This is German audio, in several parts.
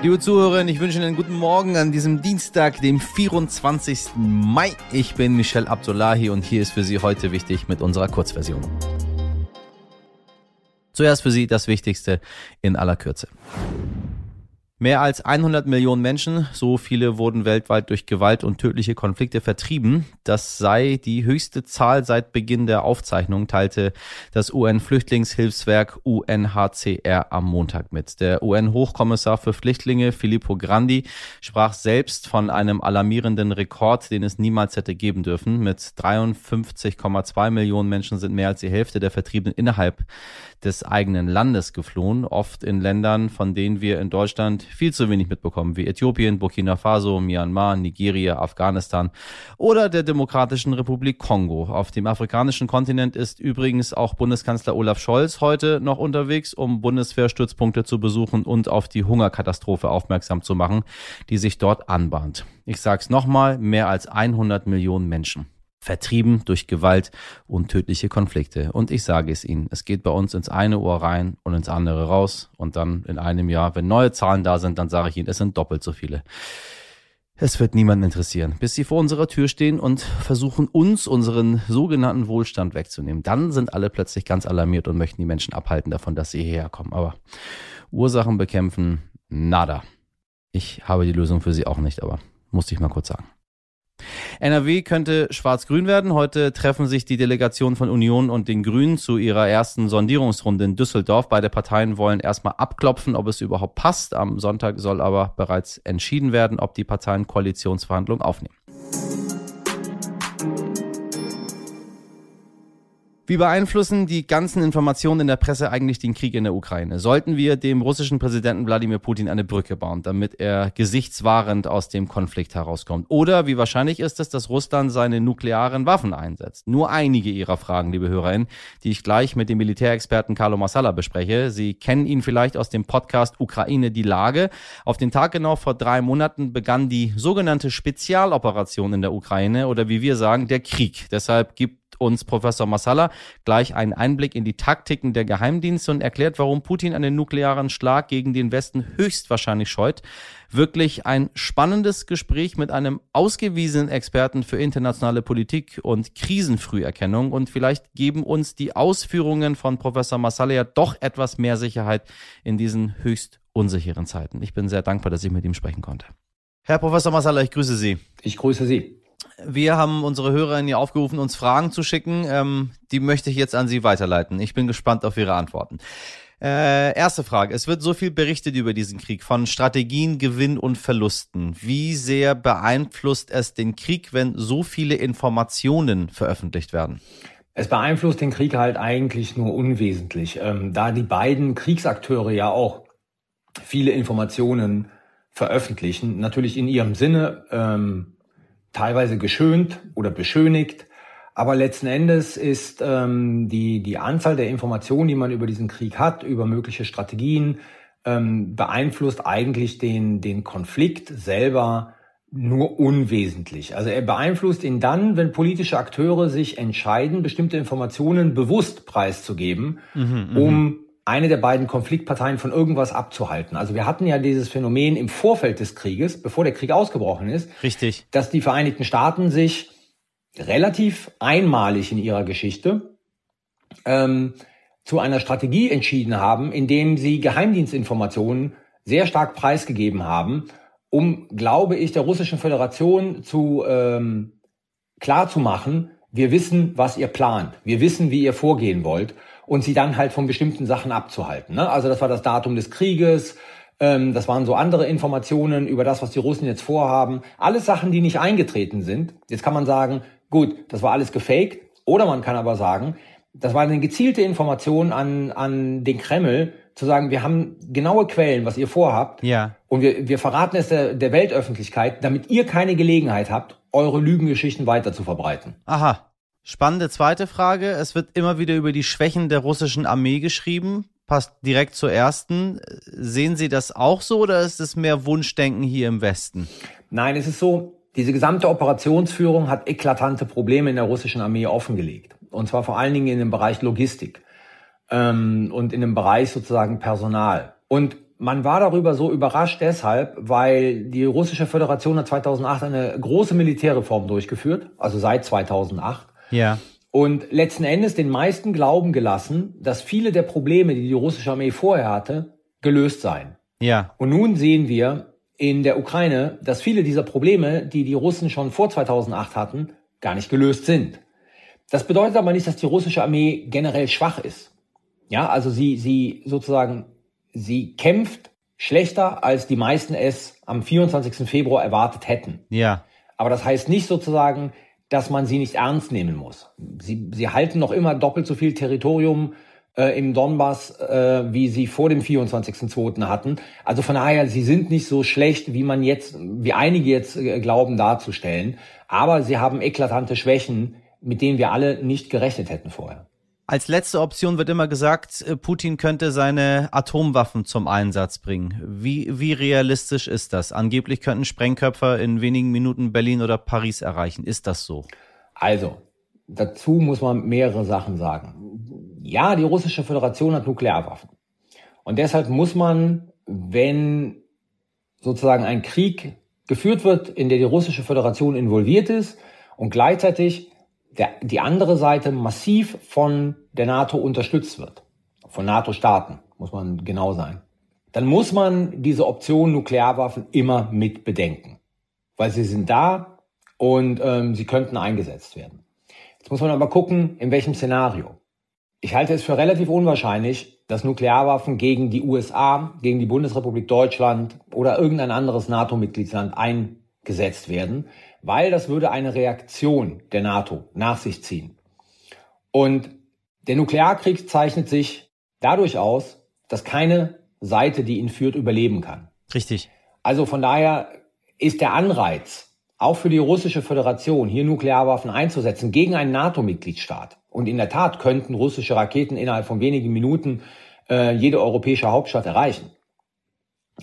Liebe Zuhörerinnen, ich wünsche Ihnen einen guten Morgen an diesem Dienstag, dem 24. Mai. Ich bin Michel Abdullahi und hier ist für Sie heute wichtig mit unserer Kurzversion. Zuerst für Sie das Wichtigste in aller Kürze. Mehr als 100 Millionen Menschen, so viele wurden weltweit durch Gewalt und tödliche Konflikte vertrieben. Das sei die höchste Zahl seit Beginn der Aufzeichnung, teilte das UN-Flüchtlingshilfswerk UNHCR am Montag mit. Der UN-Hochkommissar für Flüchtlinge Filippo Grandi sprach selbst von einem alarmierenden Rekord, den es niemals hätte geben dürfen. Mit 53,2 Millionen Menschen sind mehr als die Hälfte der Vertriebenen innerhalb des eigenen Landes geflohen, oft in Ländern, von denen wir in Deutschland viel zu wenig mitbekommen, wie Äthiopien, Burkina Faso, Myanmar, Nigeria, Afghanistan oder der Demokratischen Republik Kongo. Auf dem afrikanischen Kontinent ist übrigens auch Bundeskanzler Olaf Scholz heute noch unterwegs, um Bundeswehrstützpunkte zu besuchen und auf die Hungerkatastrophe aufmerksam zu machen, die sich dort anbahnt. Ich sag's nochmal, mehr als 100 Millionen Menschen vertrieben durch Gewalt und tödliche Konflikte. Und ich sage es Ihnen, es geht bei uns ins eine Ohr rein und ins andere raus. Und dann in einem Jahr, wenn neue Zahlen da sind, dann sage ich Ihnen, es sind doppelt so viele. Es wird niemanden interessieren, bis sie vor unserer Tür stehen und versuchen, uns unseren sogenannten Wohlstand wegzunehmen. Dann sind alle plötzlich ganz alarmiert und möchten die Menschen abhalten davon, dass sie hierher kommen. Aber Ursachen bekämpfen, nada. Ich habe die Lösung für sie auch nicht, aber musste ich mal kurz sagen. NRW könnte schwarz-grün werden. Heute treffen sich die Delegationen von Union und den Grünen zu ihrer ersten Sondierungsrunde in Düsseldorf. Beide Parteien wollen erstmal abklopfen, ob es überhaupt passt. Am Sonntag soll aber bereits entschieden werden, ob die Parteien Koalitionsverhandlungen aufnehmen. Wie beeinflussen die ganzen Informationen in der Presse eigentlich den Krieg in der Ukraine? Sollten wir dem russischen Präsidenten Wladimir Putin eine Brücke bauen, damit er gesichtswahrend aus dem Konflikt herauskommt? Oder wie wahrscheinlich ist es, dass Russland seine nuklearen Waffen einsetzt? Nur einige Ihrer Fragen, liebe HörerInnen, die ich gleich mit dem Militärexperten Carlo Massala bespreche. Sie kennen ihn vielleicht aus dem Podcast Ukraine die Lage. Auf den Tag genau vor drei Monaten begann die sogenannte Spezialoperation in der Ukraine oder wie wir sagen, der Krieg. Deshalb gibt uns Professor Massala gleich einen Einblick in die Taktiken der Geheimdienste und erklärt, warum Putin einen nuklearen Schlag gegen den Westen höchstwahrscheinlich scheut. Wirklich ein spannendes Gespräch mit einem ausgewiesenen Experten für internationale Politik und Krisenfrüherkennung und vielleicht geben uns die Ausführungen von Professor Massala ja doch etwas mehr Sicherheit in diesen höchst unsicheren Zeiten. Ich bin sehr dankbar, dass ich mit ihm sprechen konnte. Herr Professor Massala, ich grüße Sie. Ich grüße Sie. Wir haben unsere Hörerinnen hier aufgerufen, uns Fragen zu schicken. Ähm, die möchte ich jetzt an Sie weiterleiten. Ich bin gespannt auf Ihre Antworten. Äh, erste Frage. Es wird so viel berichtet über diesen Krieg, von Strategien, Gewinn und Verlusten. Wie sehr beeinflusst es den Krieg, wenn so viele Informationen veröffentlicht werden? Es beeinflusst den Krieg halt eigentlich nur unwesentlich, ähm, da die beiden Kriegsakteure ja auch viele Informationen veröffentlichen, natürlich in ihrem Sinne, ähm, teilweise geschönt oder beschönigt. Aber letzten Endes ist ähm, die, die Anzahl der Informationen, die man über diesen Krieg hat, über mögliche Strategien, ähm, beeinflusst eigentlich den, den Konflikt selber nur unwesentlich. Also er beeinflusst ihn dann, wenn politische Akteure sich entscheiden, bestimmte Informationen bewusst preiszugeben, mhm, mhm. um eine der beiden Konfliktparteien von irgendwas abzuhalten. Also wir hatten ja dieses Phänomen im Vorfeld des Krieges, bevor der Krieg ausgebrochen ist, richtig, dass die Vereinigten Staaten sich relativ einmalig in ihrer Geschichte ähm, zu einer Strategie entschieden haben, indem sie Geheimdienstinformationen sehr stark preisgegeben haben, um, glaube ich, der russischen Föderation zu ähm, klar zu machen, wir wissen, was ihr plant, wir wissen, wie ihr vorgehen wollt und sie dann halt von bestimmten Sachen abzuhalten. Ne? Also das war das Datum des Krieges, ähm, das waren so andere Informationen über das, was die Russen jetzt vorhaben. Alles Sachen, die nicht eingetreten sind. Jetzt kann man sagen, gut, das war alles gefaked. Oder man kann aber sagen, das war eine gezielte Information an, an den Kreml, zu sagen, wir haben genaue Quellen, was ihr vorhabt. Ja. Und wir, wir verraten es der, der Weltöffentlichkeit, damit ihr keine Gelegenheit habt, eure Lügengeschichten weiter zu verbreiten. Aha. Spannende zweite Frage. Es wird immer wieder über die Schwächen der russischen Armee geschrieben. Passt direkt zur ersten. Sehen Sie das auch so oder ist es mehr Wunschdenken hier im Westen? Nein, es ist so, diese gesamte Operationsführung hat eklatante Probleme in der russischen Armee offengelegt. Und zwar vor allen Dingen in dem Bereich Logistik ähm, und in dem Bereich sozusagen Personal. Und man war darüber so überrascht deshalb, weil die russische Föderation hat 2008 eine große Militärreform durchgeführt, also seit 2008. Ja. Und letzten Endes den meisten glauben gelassen, dass viele der Probleme, die die russische Armee vorher hatte, gelöst seien. Ja. Und nun sehen wir in der Ukraine, dass viele dieser Probleme, die die Russen schon vor 2008 hatten, gar nicht gelöst sind. Das bedeutet aber nicht, dass die russische Armee generell schwach ist. Ja, also sie, sie sozusagen sie kämpft schlechter, als die meisten es am 24. Februar erwartet hätten. Ja. Aber das heißt nicht sozusagen, dass man sie nicht ernst nehmen muss. Sie, sie halten noch immer doppelt so viel Territorium äh, im Donbass, äh, wie sie vor dem 24.2. hatten. Also von daher, sie sind nicht so schlecht, wie man jetzt, wie einige jetzt äh, glauben darzustellen. Aber sie haben eklatante Schwächen, mit denen wir alle nicht gerechnet hätten vorher. Als letzte Option wird immer gesagt, äh, Putin könnte seine Atomwaffen zum Einsatz bringen. Wie, wie realistisch ist das? Angeblich könnten Sprengköpfe in wenigen Minuten Berlin oder Paris erreichen. Ist das so? Also, dazu muss man mehrere Sachen sagen. Ja, die russische Föderation hat Nuklearwaffen. Und deshalb muss man, wenn sozusagen ein Krieg geführt wird, in der die russische Föderation involviert ist und gleichzeitig der, die andere Seite massiv von der NATO unterstützt wird, von NATO-Staaten, muss man genau sein, dann muss man diese Option Nuklearwaffen immer mit bedenken, weil sie sind da und ähm, sie könnten eingesetzt werden. Jetzt muss man aber gucken, in welchem Szenario. Ich halte es für relativ unwahrscheinlich, dass Nuklearwaffen gegen die USA, gegen die Bundesrepublik Deutschland oder irgendein anderes NATO-Mitgliedsland eingesetzt werden, weil das würde eine Reaktion der NATO nach sich ziehen. Und der Nuklearkrieg zeichnet sich dadurch aus, dass keine Seite, die ihn führt, überleben kann. Richtig. Also von daher ist der Anreiz, auch für die russische Föderation, hier Nuklearwaffen einzusetzen gegen einen NATO-Mitgliedstaat. Und in der Tat könnten russische Raketen innerhalb von wenigen Minuten äh, jede europäische Hauptstadt erreichen.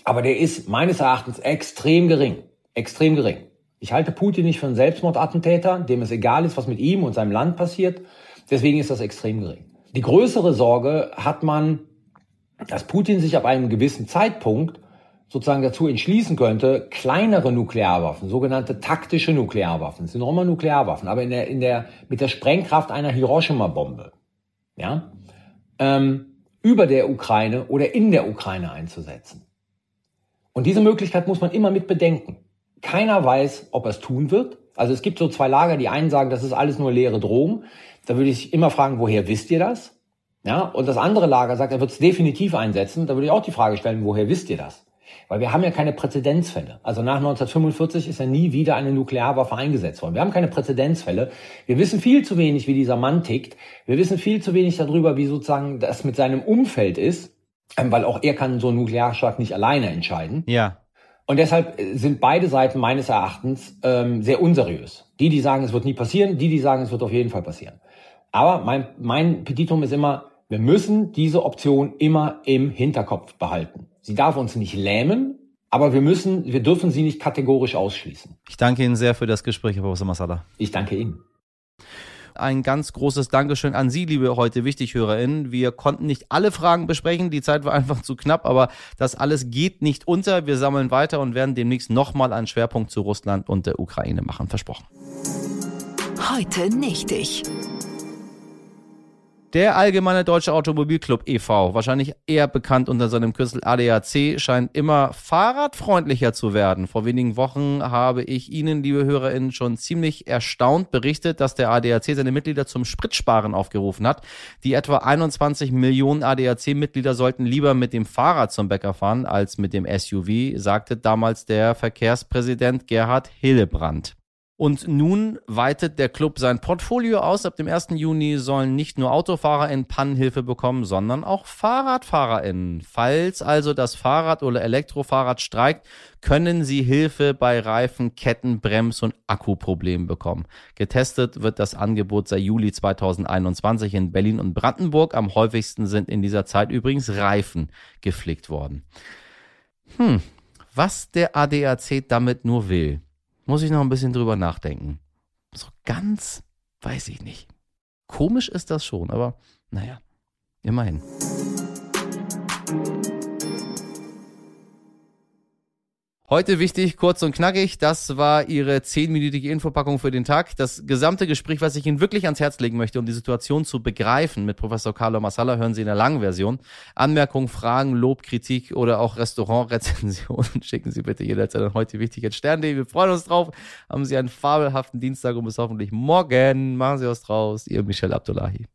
Aber der ist meines Erachtens extrem gering. Extrem gering. Ich halte Putin nicht für einen Selbstmordattentäter, dem es egal ist, was mit ihm und seinem Land passiert. Deswegen ist das extrem gering. Die größere Sorge hat man, dass Putin sich ab einem gewissen Zeitpunkt sozusagen dazu entschließen könnte, kleinere Nuklearwaffen, sogenannte taktische Nuklearwaffen, sind noch immer Nuklearwaffen, aber in der, in der, mit der Sprengkraft einer Hiroshima-Bombe, ja, ähm, über der Ukraine oder in der Ukraine einzusetzen. Und diese Möglichkeit muss man immer mit bedenken. Keiner weiß, ob er es tun wird. Also es gibt so zwei Lager, die einen sagen, das ist alles nur leere Drohung. Da würde ich immer fragen, woher wisst ihr das? Ja, und das andere Lager sagt, er wird es definitiv einsetzen. Da würde ich auch die Frage stellen, woher wisst ihr das? Weil wir haben ja keine Präzedenzfälle. Also nach 1945 ist ja nie wieder eine Nuklearwaffe eingesetzt worden. Wir haben keine Präzedenzfälle. Wir wissen viel zu wenig, wie dieser Mann tickt. Wir wissen viel zu wenig darüber, wie sozusagen das mit seinem Umfeld ist. Ähm, weil auch er kann so einen Nuklearschlag nicht alleine entscheiden. Ja. Und deshalb sind beide Seiten meines Erachtens ähm, sehr unseriös. Die, die sagen, es wird nie passieren, die, die sagen, es wird auf jeden Fall passieren. Aber mein, mein Petitum ist immer, wir müssen diese Option immer im Hinterkopf behalten. Sie darf uns nicht lähmen, aber wir müssen, wir dürfen sie nicht kategorisch ausschließen. Ich danke Ihnen sehr für das Gespräch, Herr Professor Masala. Ich danke Ihnen. Ein ganz großes Dankeschön an Sie, liebe heute WichtighörerInnen. Wir konnten nicht alle Fragen besprechen, die Zeit war einfach zu knapp, aber das alles geht nicht unter. Wir sammeln weiter und werden demnächst nochmal einen Schwerpunkt zu Russland und der Ukraine machen. Versprochen. Heute nicht ich. Der Allgemeine Deutsche Automobilclub e.V., wahrscheinlich eher bekannt unter seinem Kürzel ADAC, scheint immer fahrradfreundlicher zu werden. Vor wenigen Wochen habe ich Ihnen, liebe HörerInnen, schon ziemlich erstaunt berichtet, dass der ADAC seine Mitglieder zum Spritsparen aufgerufen hat. Die etwa 21 Millionen ADAC-Mitglieder sollten lieber mit dem Fahrrad zum Bäcker fahren als mit dem SUV, sagte damals der Verkehrspräsident Gerhard Hillebrand. Und nun weitet der Club sein Portfolio aus. Ab dem 1. Juni sollen nicht nur AutofahrerInnen Pannenhilfe bekommen, sondern auch FahrradfahrerInnen. Falls also das Fahrrad oder Elektrofahrrad streikt, können sie Hilfe bei Reifen, Ketten, Brems- und Akkuproblemen bekommen. Getestet wird das Angebot seit Juli 2021 in Berlin und Brandenburg. Am häufigsten sind in dieser Zeit übrigens Reifen geflickt worden. Hm, was der ADAC damit nur will. Muss ich noch ein bisschen drüber nachdenken. So ganz weiß ich nicht. Komisch ist das schon, aber naja, immerhin. Heute wichtig, kurz und knackig. Das war Ihre zehnminütige Infopackung für den Tag. Das gesamte Gespräch, was ich Ihnen wirklich ans Herz legen möchte, um die Situation zu begreifen mit Professor Carlo Massala, hören Sie in der langen Version. Anmerkungen, Fragen, Lob, Kritik oder auch Restaurantrezensionen schicken Sie bitte jederzeit an heute wichtig Stern.de. Wir freuen uns drauf. Haben Sie einen fabelhaften Dienstag und bis hoffentlich morgen. Machen Sie was draus. Ihr Michel Abdullahi.